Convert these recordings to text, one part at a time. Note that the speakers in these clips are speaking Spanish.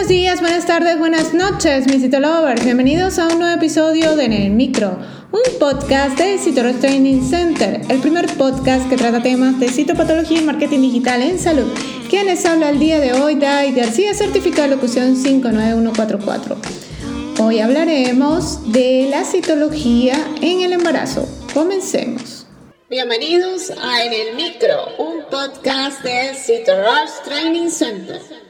buenos días, buenas tardes, buenas noches, mis Citolovers. Bienvenidos a un nuevo episodio de En el Micro, un podcast de Citoros Training Center, el primer podcast que trata temas de citopatología y marketing digital en salud. Quien les habla el día de hoy, Dai García, certificado de locución 59144. Hoy hablaremos de la citología en el embarazo. Comencemos. Bienvenidos a En el Micro, un podcast de Citoros Training Center.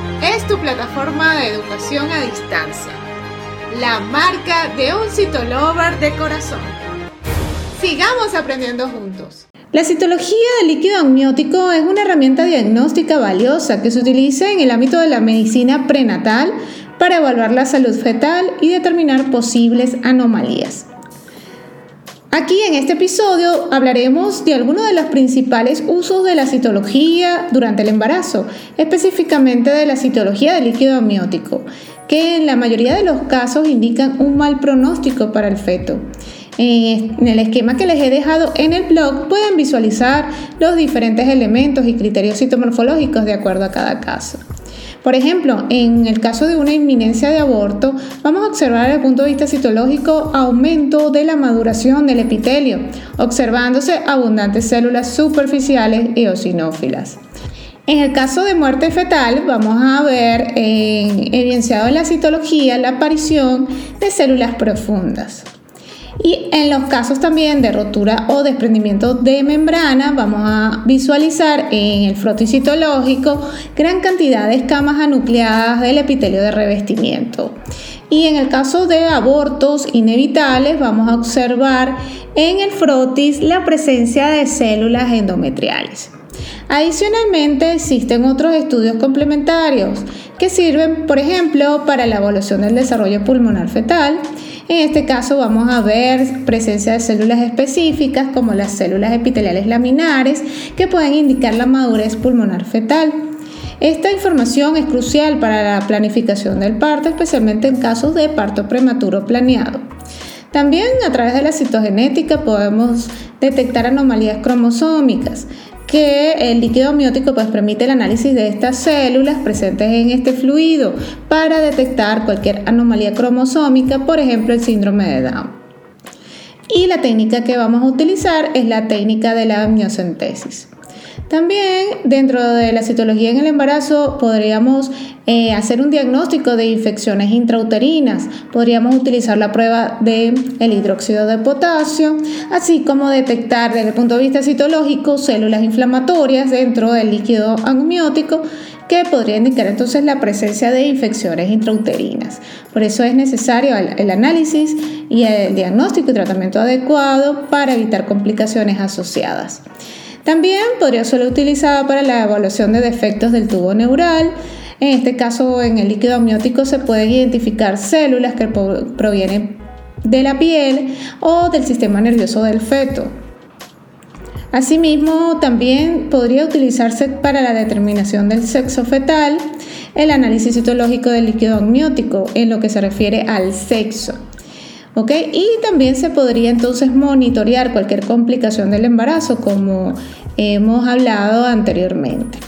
es tu plataforma de educación a distancia, la marca de un citolover de corazón. Sigamos aprendiendo juntos. La citología del líquido amniótico es una herramienta diagnóstica valiosa que se utiliza en el ámbito de la medicina prenatal para evaluar la salud fetal y determinar posibles anomalías. Aquí en este episodio hablaremos de algunos de los principales usos de la citología durante el embarazo, específicamente de la citología del líquido amniótico, que en la mayoría de los casos indican un mal pronóstico para el feto. En el esquema que les he dejado en el blog pueden visualizar los diferentes elementos y criterios citomorfológicos de acuerdo a cada caso. Por ejemplo, en el caso de una inminencia de aborto, vamos a observar desde el punto de vista citológico aumento de la maduración del epitelio, observándose abundantes células superficiales eosinófilas. En el caso de muerte fetal, vamos a ver eh, evidenciado en la citología la aparición de células profundas. Y en los casos también de rotura o desprendimiento de membrana, vamos a visualizar en el frotis citológico gran cantidad de escamas anucleadas del epitelio de revestimiento. Y en el caso de abortos inevitables, vamos a observar en el frotis la presencia de células endometriales. Adicionalmente, existen otros estudios complementarios que sirven, por ejemplo, para la evaluación del desarrollo pulmonar fetal en este caso vamos a ver presencia de células específicas como las células epiteliales laminares que pueden indicar la madurez pulmonar fetal. Esta información es crucial para la planificación del parto, especialmente en casos de parto prematuro planeado. También a través de la citogenética podemos detectar anomalías cromosómicas que el líquido amniótico pues, permite el análisis de estas células presentes en este fluido para detectar cualquier anomalía cromosómica, por ejemplo el síndrome de Down. Y la técnica que vamos a utilizar es la técnica de la amniocentesis. También dentro de la citología en el embarazo podríamos eh, hacer un diagnóstico de infecciones intrauterinas, podríamos utilizar la prueba del el hidróxido de potasio, así como detectar desde el punto de vista citológico células inflamatorias dentro del líquido amniótico que podría indicar entonces la presencia de infecciones intrauterinas. Por eso es necesario el análisis y el diagnóstico y tratamiento adecuado para evitar complicaciones asociadas. También podría ser utilizada para la evaluación de defectos del tubo neural. En este caso, en el líquido amniótico se pueden identificar células que provienen de la piel o del sistema nervioso del feto. Asimismo, también podría utilizarse para la determinación del sexo fetal el análisis citológico del líquido amniótico en lo que se refiere al sexo. Y también se podría entonces monitorear cualquier complicación del embarazo, como hemos hablado anteriormente.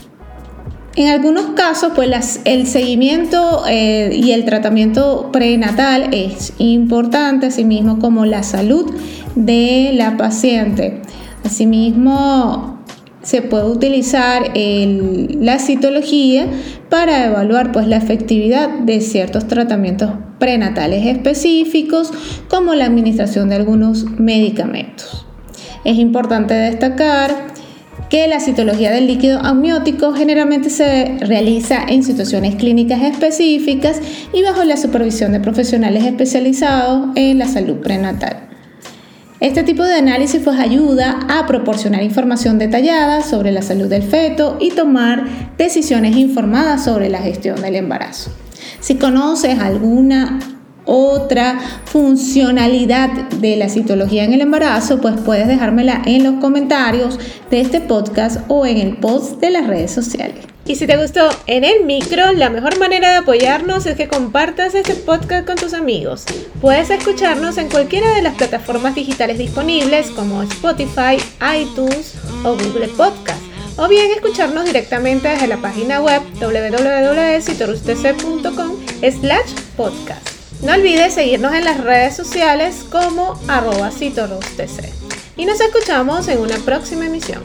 En algunos casos, pues el seguimiento eh, y el tratamiento prenatal es importante, asimismo como la salud de la paciente. Asimismo, se puede utilizar la citología para evaluar pues, la efectividad de ciertos tratamientos prenatales específicos, como la administración de algunos medicamentos. Es importante destacar que la citología del líquido amniótico generalmente se realiza en situaciones clínicas específicas y bajo la supervisión de profesionales especializados en la salud prenatal. Este tipo de análisis pues ayuda a proporcionar información detallada sobre la salud del feto y tomar decisiones informadas sobre la gestión del embarazo. Si conoces alguna otra funcionalidad de la citología en el embarazo, pues puedes dejármela en los comentarios de este podcast o en el post de las redes sociales. Y si te gustó en el micro, la mejor manera de apoyarnos es que compartas este podcast con tus amigos. Puedes escucharnos en cualquiera de las plataformas digitales disponibles como Spotify, iTunes o Google Podcast. O bien escucharnos directamente desde la página web www.citorustc.com slash podcast. No olvides seguirnos en las redes sociales como arroba Y nos escuchamos en una próxima emisión.